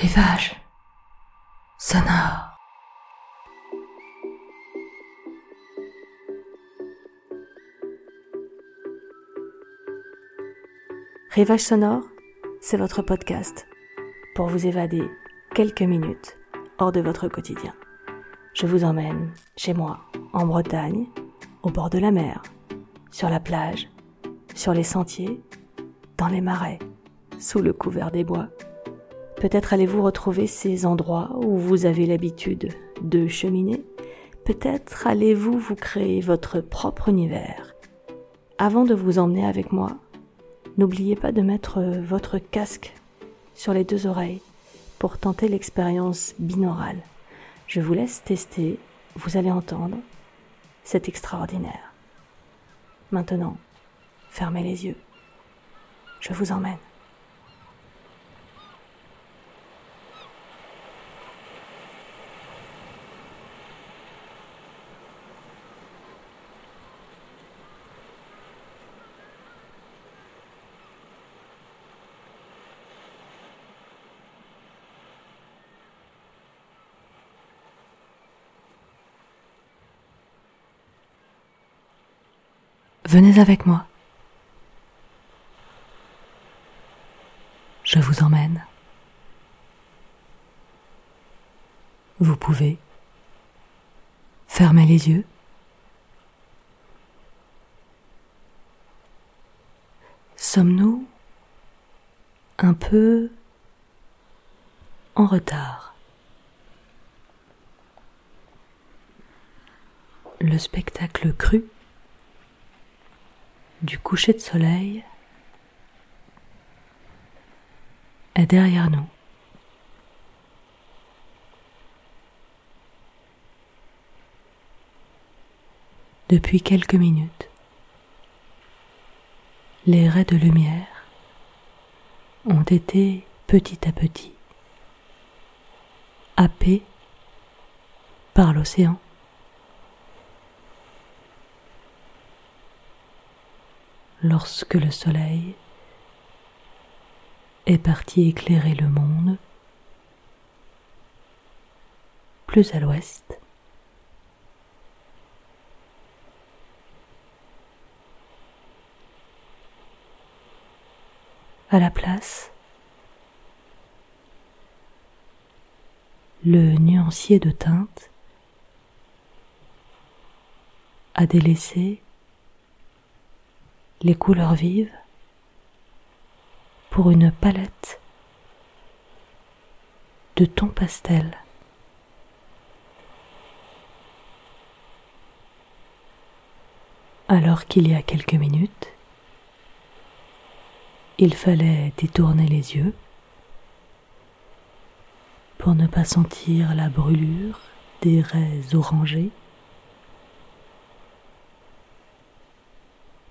Rivage sonore. Rivage sonore, c'est votre podcast pour vous évader quelques minutes hors de votre quotidien. Je vous emmène chez moi, en Bretagne, au bord de la mer, sur la plage, sur les sentiers, dans les marais, sous le couvert des bois. Peut-être allez-vous retrouver ces endroits où vous avez l'habitude de cheminer. Peut-être allez-vous vous créer votre propre univers. Avant de vous emmener avec moi, n'oubliez pas de mettre votre casque sur les deux oreilles pour tenter l'expérience binaurale. Je vous laisse tester, vous allez entendre, c'est extraordinaire. Maintenant, fermez les yeux. Je vous emmène. Venez avec moi. Je vous emmène. Vous pouvez fermer les yeux. Sommes-nous un peu en retard? Le spectacle cru du coucher de soleil est derrière nous. Depuis quelques minutes, les raies de lumière ont été petit à petit happées par l'océan. Lorsque le soleil est parti éclairer le monde plus à l'ouest. À la place, le nuancier de teinte a délaissé les couleurs vives pour une palette de tons pastels. Alors qu'il y a quelques minutes, il fallait détourner les yeux pour ne pas sentir la brûlure des raies orangées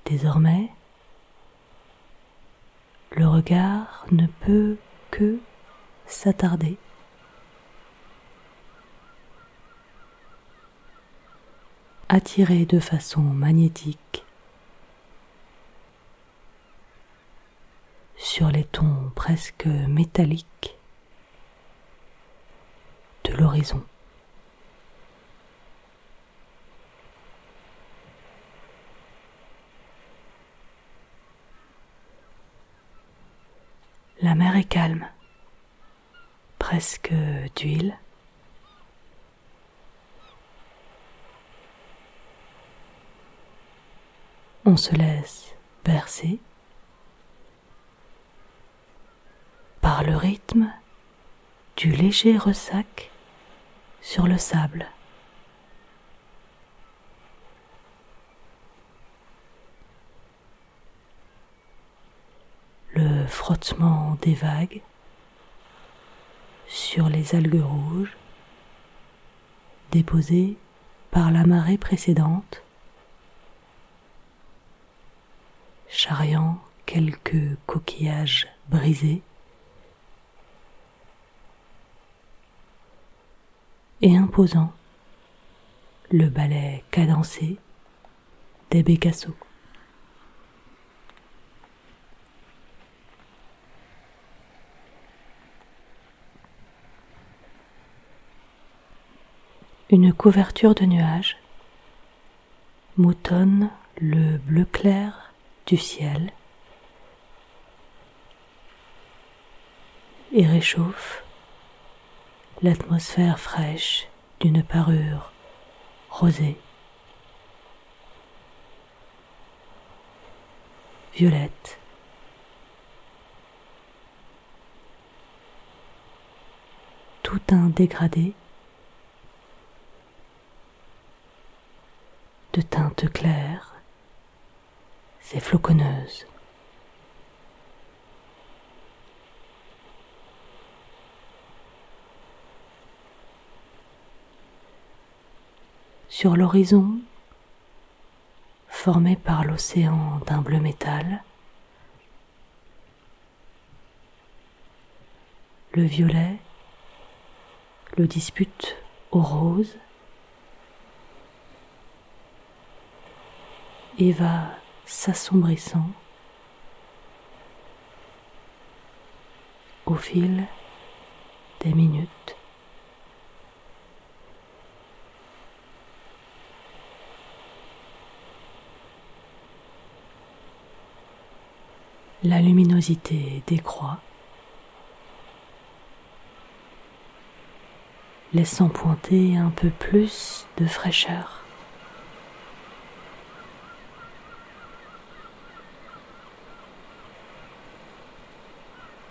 Désormais, le regard ne peut que s'attarder attirer de façon magnétique sur les tons presque métalliques de l'horizon. La mer est calme, presque d'huile. On se laisse bercer par le rythme du léger ressac sur le sable. le des vagues sur les algues rouges déposées par la marée précédente, charriant quelques coquillages brisés et imposant le balai cadencé des bécassos. Une couverture de nuages. Moutonne le bleu clair du ciel. Et réchauffe l'atmosphère fraîche d'une parure rosée, violette, tout un dégradé de teintes claires et floconneuses. Sur l'horizon, formé par l'océan d'un bleu métal, le violet le dispute au rose et va s'assombrissant au fil des minutes. La luminosité décroît, laissant pointer un peu plus de fraîcheur.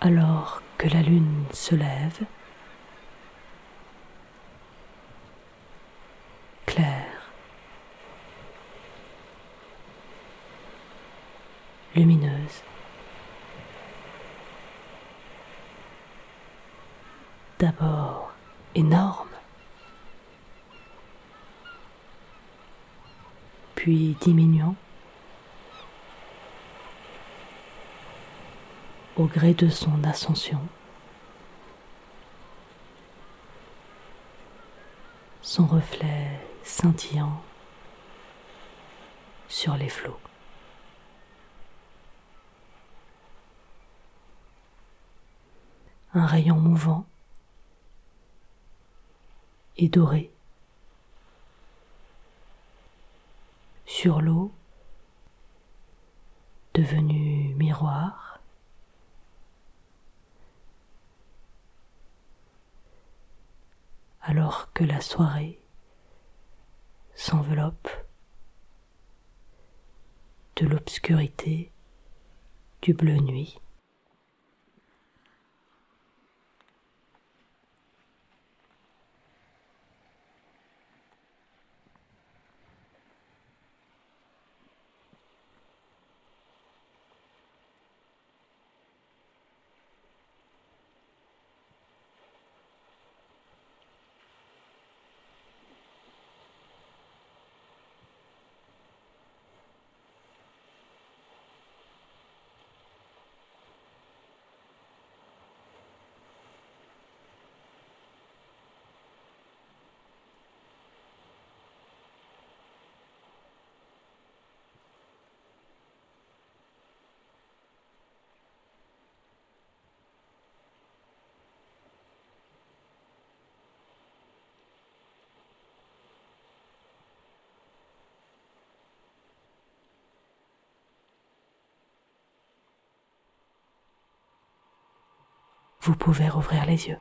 Alors que la lune se lève, claire, lumineuse, d'abord énorme, puis diminuant, au gré de son ascension. Son reflet scintillant sur les flots. Un rayon mouvant et doré sur l'eau devenue miroir alors que la soirée s'enveloppe de l'obscurité du bleu nuit. Vous pouvez rouvrir les yeux.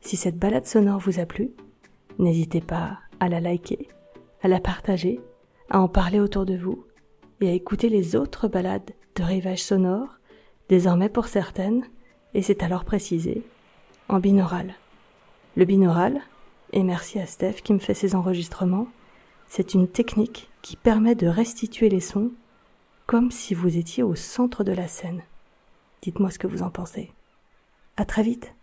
Si cette balade sonore vous a plu, n'hésitez pas à la liker, à la partager à en parler autour de vous et à écouter les autres balades de rivage sonore, désormais pour certaines, et c'est alors précisé, en binaural. Le binaural, et merci à Steph qui me fait ces enregistrements, c'est une technique qui permet de restituer les sons comme si vous étiez au centre de la scène. Dites-moi ce que vous en pensez. À très vite!